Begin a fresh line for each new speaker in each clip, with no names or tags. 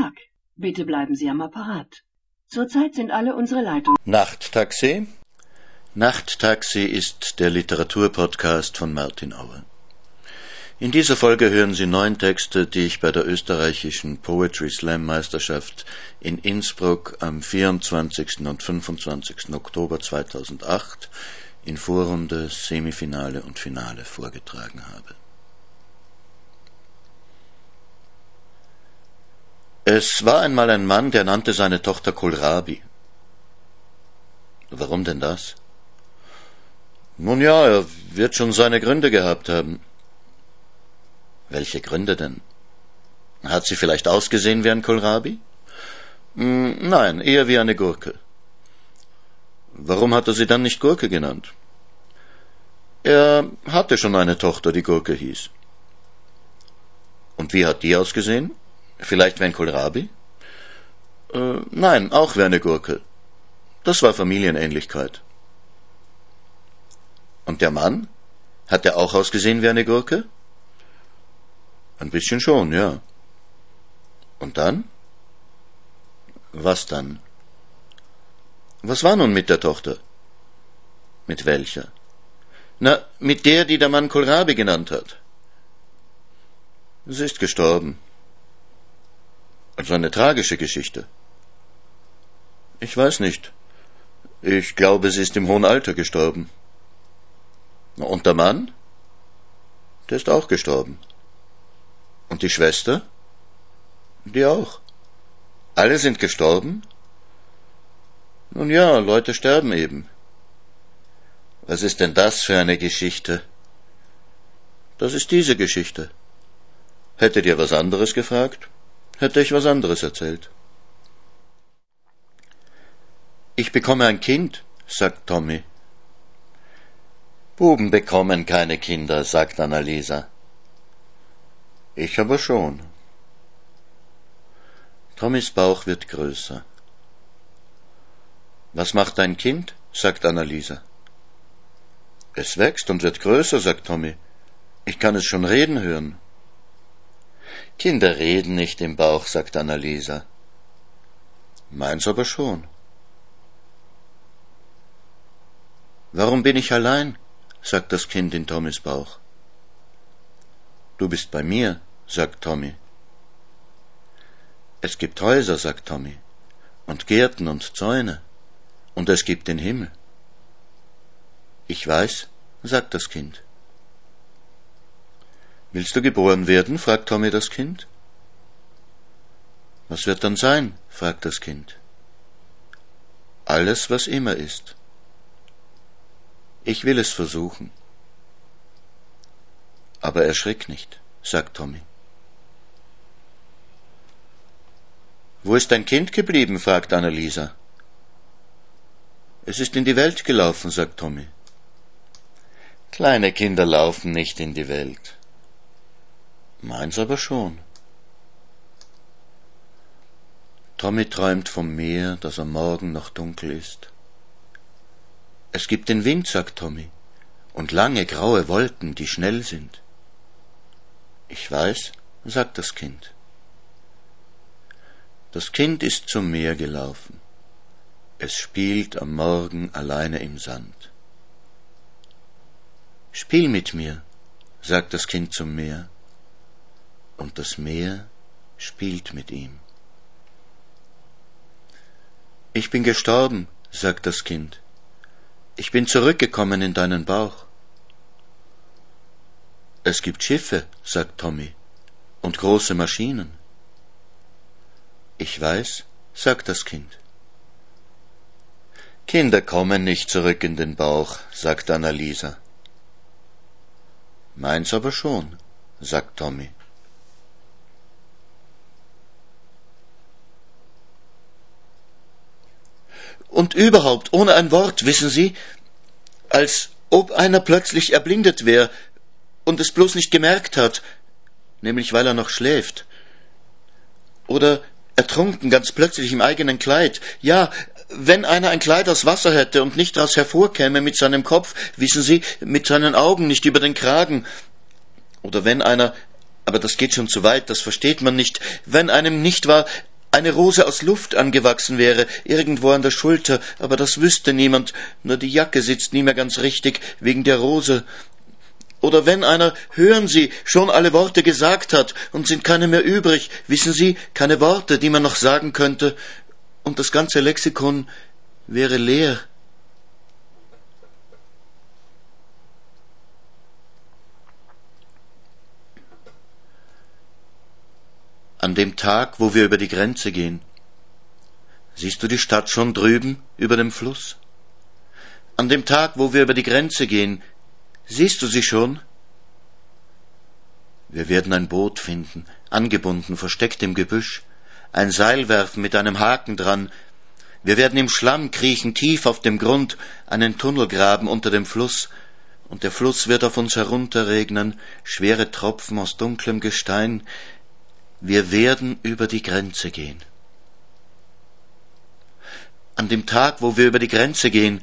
Tag. Bitte bleiben Sie am Apparat. Zurzeit sind alle unsere Leitungen.
Nachttaxi? Nachttaxi ist der Literaturpodcast von Martin Auer. In dieser Folge hören Sie neun Texte, die ich bei der österreichischen Poetry Slam Meisterschaft in Innsbruck am 24. und 25. Oktober 2008 in Vorrunde, Semifinale und Finale vorgetragen habe. Es war einmal ein Mann, der nannte seine Tochter Kohlrabi. Warum denn das? Nun ja, er wird schon seine Gründe gehabt haben. Welche Gründe denn? Hat sie vielleicht ausgesehen wie ein Kohlrabi? Hm, nein, eher wie eine Gurke. Warum hat er sie dann nicht Gurke genannt? Er hatte schon eine Tochter, die Gurke hieß. Und wie hat die ausgesehen? Vielleicht wie ein Kohlrabi? Äh, nein, auch wie eine Gurke. Das war Familienähnlichkeit. Und der Mann? Hat er auch ausgesehen wie eine Gurke? Ein bisschen schon, ja. Und dann? Was dann? Was war nun mit der Tochter? Mit welcher? Na, mit der, die der Mann Kohlrabi genannt hat. Sie ist gestorben. Also eine tragische Geschichte. Ich weiß nicht. Ich glaube, sie ist im hohen Alter gestorben. Und der Mann? Der ist auch gestorben. Und die Schwester? Die auch. Alle sind gestorben? Nun ja, Leute sterben eben. Was ist denn das für eine Geschichte? Das ist diese Geschichte. Hättet ihr was anderes gefragt? Hätte ich was anderes erzählt. Ich bekomme ein Kind, sagt Tommy. Buben bekommen keine Kinder, sagt Annalisa. Ich aber schon. Tommys Bauch wird größer. Was macht dein Kind? sagt Annalisa. Es wächst und wird größer, sagt Tommy. Ich kann es schon reden hören. Kinder reden nicht im Bauch, sagt Annalisa. Meins aber schon. Warum bin ich allein? sagt das Kind in Tommys Bauch. Du bist bei mir, sagt Tommy. Es gibt Häuser, sagt Tommy, und Gärten und Zäune, und es gibt den Himmel. Ich weiß, sagt das Kind. Willst du geboren werden? fragt Tommy das Kind. Was wird dann sein? fragt das Kind. Alles, was immer ist. Ich will es versuchen. Aber erschrick nicht, sagt Tommy. Wo ist dein Kind geblieben? fragt Annalisa. Es ist in die Welt gelaufen, sagt Tommy. Kleine Kinder laufen nicht in die Welt. Meins aber schon. Tommy träumt vom Meer, das am Morgen noch dunkel ist. Es gibt den Wind, sagt Tommy, und lange graue Wolken, die schnell sind. Ich weiß, sagt das Kind. Das Kind ist zum Meer gelaufen. Es spielt am Morgen alleine im Sand. Spiel mit mir, sagt das Kind zum Meer und das Meer spielt mit ihm. Ich bin gestorben, sagt das Kind. Ich bin zurückgekommen in deinen Bauch. Es gibt Schiffe, sagt Tommy, und große Maschinen. Ich weiß, sagt das Kind. Kinder kommen nicht zurück in den Bauch, sagt Annalisa. Meins aber schon, sagt Tommy. Und überhaupt, ohne ein Wort, wissen Sie, als ob einer plötzlich erblindet wäre und es bloß nicht gemerkt hat, nämlich weil er noch schläft. Oder ertrunken ganz plötzlich im eigenen Kleid. Ja, wenn einer ein Kleid aus Wasser hätte und nicht daraus hervorkäme mit seinem Kopf, wissen Sie, mit seinen Augen nicht über den Kragen. Oder wenn einer Aber das geht schon zu weit, das versteht man nicht. Wenn einem nicht wahr eine Rose aus Luft angewachsen wäre, irgendwo an der Schulter, aber das wüsste niemand, nur die Jacke sitzt nie mehr ganz richtig, wegen der Rose. Oder wenn einer, hören Sie, schon alle Worte gesagt hat und sind keine mehr übrig, wissen Sie, keine Worte, die man noch sagen könnte, und das ganze Lexikon wäre leer. An dem Tag, wo wir über die Grenze gehen. Siehst du die Stadt schon drüben über dem Fluss? An dem Tag, wo wir über die Grenze gehen, siehst du sie schon? Wir werden ein Boot finden, angebunden, versteckt im Gebüsch, ein Seil werfen mit einem Haken dran, wir werden im Schlamm kriechen, tief auf dem Grund, einen Tunnel graben unter dem Fluss, und der Fluss wird auf uns herunterregnen, schwere Tropfen aus dunklem Gestein, wir werden über die Grenze gehen. An dem Tag, wo wir über die Grenze gehen,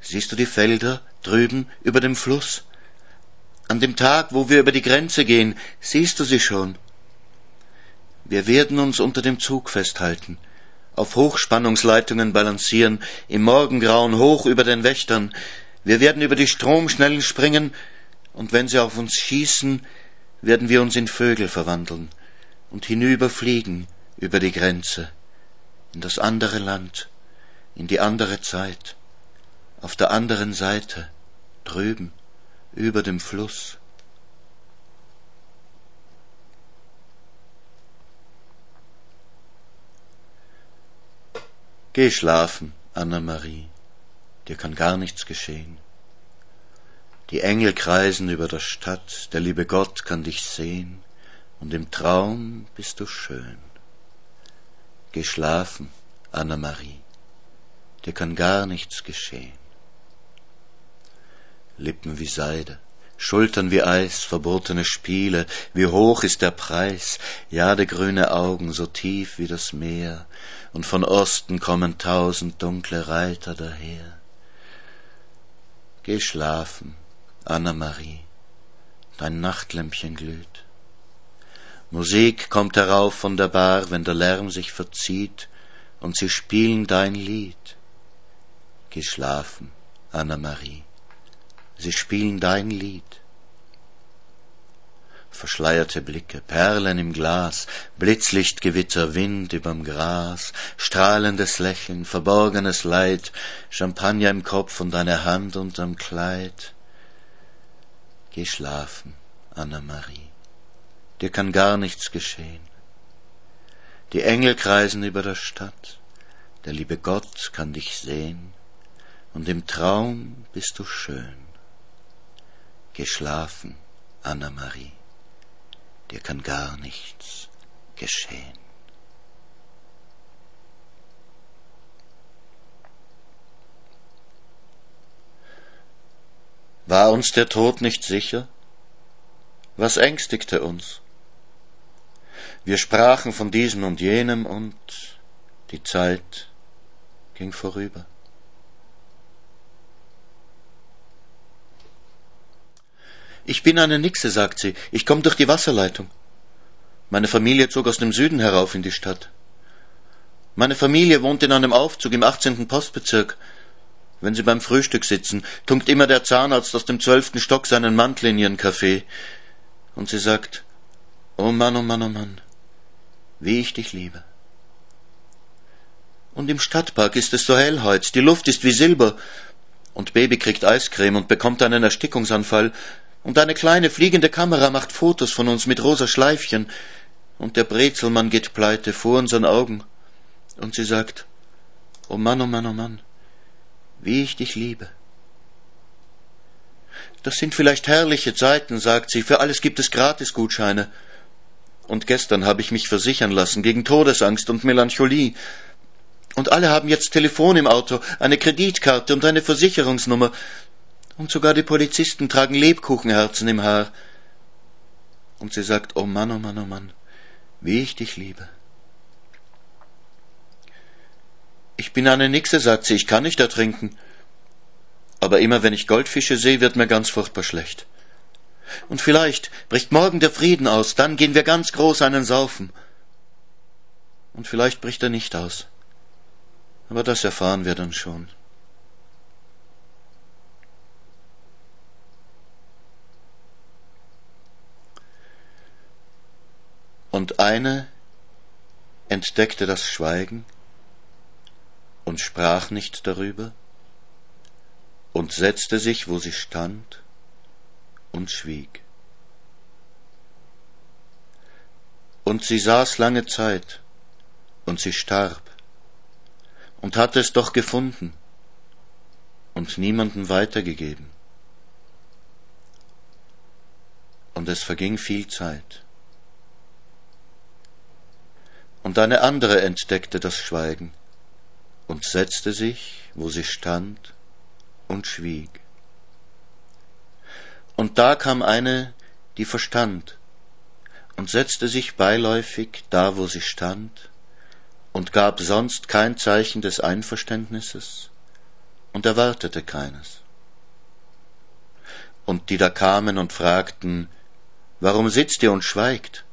siehst du die Felder drüben über dem Fluss? An dem Tag, wo wir über die Grenze gehen, siehst du sie schon? Wir werden uns unter dem Zug festhalten, auf Hochspannungsleitungen balancieren, im Morgengrauen hoch über den Wächtern. Wir werden über die Stromschnellen springen, und wenn sie auf uns schießen, werden wir uns in Vögel verwandeln und hinüberfliegen über die Grenze, in das andere Land, in die andere Zeit, auf der anderen Seite, drüben, über dem Fluss. Geh schlafen, Anna-Marie, dir kann gar nichts geschehen. Die Engel kreisen über der Stadt, der liebe Gott kann dich sehen, und im Traum bist du schön. Geh schlafen, Anna-Marie, dir kann gar nichts geschehen. Lippen wie Seide, Schultern wie Eis, verbotene Spiele, wie hoch ist der Preis, jadegrüne Augen so tief wie das Meer, und von Osten kommen tausend dunkle Reiter daher. Geh schlafen, Anna-Marie, dein Nachtlämpchen glüht. Musik kommt herauf von der Bar, wenn der Lärm sich verzieht, und sie spielen dein Lied. Geh schlafen, Anna-Marie, sie spielen dein Lied. Verschleierte Blicke, Perlen im Glas, Blitzlichtgewitter, Wind überm Gras, strahlendes Lächeln, verborgenes Leid, Champagner im Kopf und eine Hand unterm Kleid. Geh schlafen, Anna-Marie dir kann gar nichts geschehen. Die Engel kreisen über der Stadt, der liebe Gott kann dich sehen, und im Traum bist du schön. Geschlafen, Anna-Marie, dir kann gar nichts geschehen. War uns der Tod nicht sicher? Was ängstigte uns? Wir sprachen von diesem und jenem und die Zeit ging vorüber. Ich bin eine Nixe, sagt sie. Ich komme durch die Wasserleitung. Meine Familie zog aus dem Süden herauf in die Stadt. Meine Familie wohnt in einem Aufzug im 18. Postbezirk. Wenn sie beim Frühstück sitzen, tunkt immer der Zahnarzt aus dem zwölften Stock seinen Mantel in ihren Kaffee. Und sie sagt, Oh Mann, oh Mann, oh Mann, wie ich dich liebe. Und im Stadtpark ist es so hell heut, die Luft ist wie Silber, und Baby kriegt Eiscreme und bekommt einen Erstickungsanfall, und eine kleine fliegende Kamera macht Fotos von uns mit rosa Schleifchen, und der Brezelmann geht pleite vor unseren Augen, und sie sagt, Oh Mann, oh Mann, oh Mann, wie ich dich liebe. Das sind vielleicht herrliche Zeiten, sagt sie, für alles gibt es Gratisgutscheine und gestern habe ich mich versichern lassen gegen Todesangst und Melancholie. Und alle haben jetzt Telefon im Auto, eine Kreditkarte und eine Versicherungsnummer. Und sogar die Polizisten tragen Lebkuchenherzen im Haar. Und sie sagt, oh Mann, oh Mann, oh Mann, wie ich dich liebe. Ich bin eine Nixe, sagt sie, ich kann nicht ertrinken. Aber immer wenn ich Goldfische sehe, wird mir ganz furchtbar schlecht. Und vielleicht bricht morgen der Frieden aus, dann gehen wir ganz groß einen saufen. Und vielleicht bricht er nicht aus. Aber das erfahren wir dann schon. Und eine entdeckte das Schweigen und sprach nicht darüber und setzte sich, wo sie stand, und schwieg. Und sie saß lange Zeit, und sie starb, und hatte es doch gefunden und niemanden weitergegeben. Und es verging viel Zeit. Und eine andere entdeckte das Schweigen und setzte sich, wo sie stand, und schwieg. Und da kam eine, die verstand, und setzte sich beiläufig da, wo sie stand, und gab sonst kein Zeichen des Einverständnisses und erwartete keines. Und die da kamen und fragten, warum sitzt ihr und schweigt?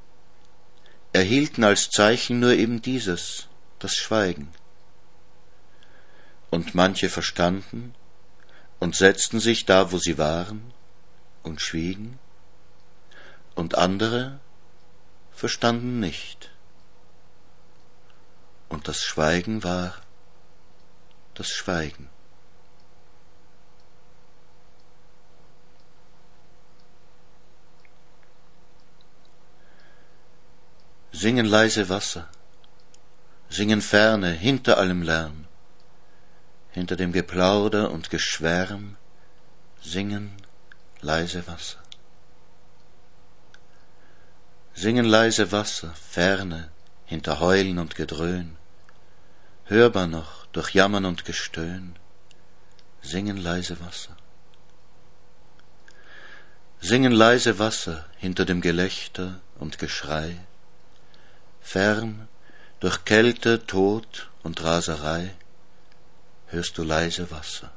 erhielten als Zeichen nur eben dieses, das Schweigen. Und manche verstanden und setzten sich da, wo sie waren, und schwiegen, und andere verstanden nicht. Und das Schweigen war das Schweigen. singen leise Wasser, singen ferne hinter allem Lärm, hinter dem Geplauder und Geschwärm, singen leise Wasser. Singen leise Wasser, ferne, hinter Heulen und Gedröhn, hörbar noch durch Jammern und Gestöhn, singen leise Wasser. Singen leise Wasser hinter dem Gelächter und Geschrei, Fern, durch Kälte, Tod und Raserei, hörst du leise Wasser.